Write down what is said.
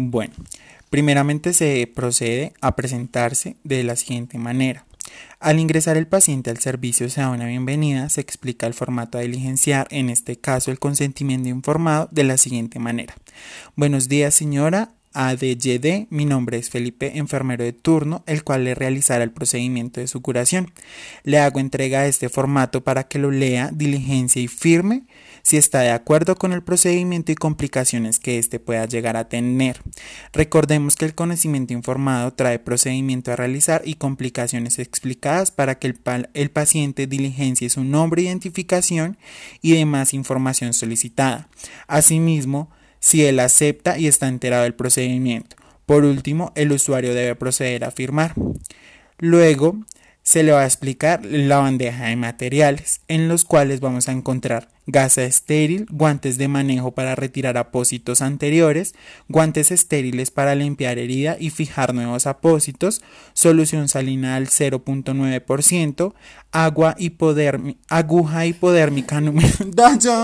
Bueno, primeramente se procede a presentarse de la siguiente manera. Al ingresar el paciente al servicio se da una bienvenida, se explica el formato a diligenciar, en este caso el consentimiento informado, de la siguiente manera. Buenos días señora, ADYD, mi nombre es Felipe, enfermero de turno, el cual le realizará el procedimiento de su curación. Le hago entrega de este formato para que lo lea, diligencia y firme si está de acuerdo con el procedimiento y complicaciones que éste pueda llegar a tener. Recordemos que el conocimiento informado trae procedimiento a realizar y complicaciones explicadas para que el, el paciente diligencie su nombre, identificación y demás información solicitada. Asimismo, si él acepta y está enterado del procedimiento. Por último, el usuario debe proceder a firmar. Luego, se le va a explicar la bandeja de materiales, en los cuales vamos a encontrar gasa estéril, guantes de manejo para retirar apósitos anteriores, guantes estériles para limpiar herida y fijar nuevos apósitos, solución salina al 0.9%, agua hipodérmica, aguja hipodérmica número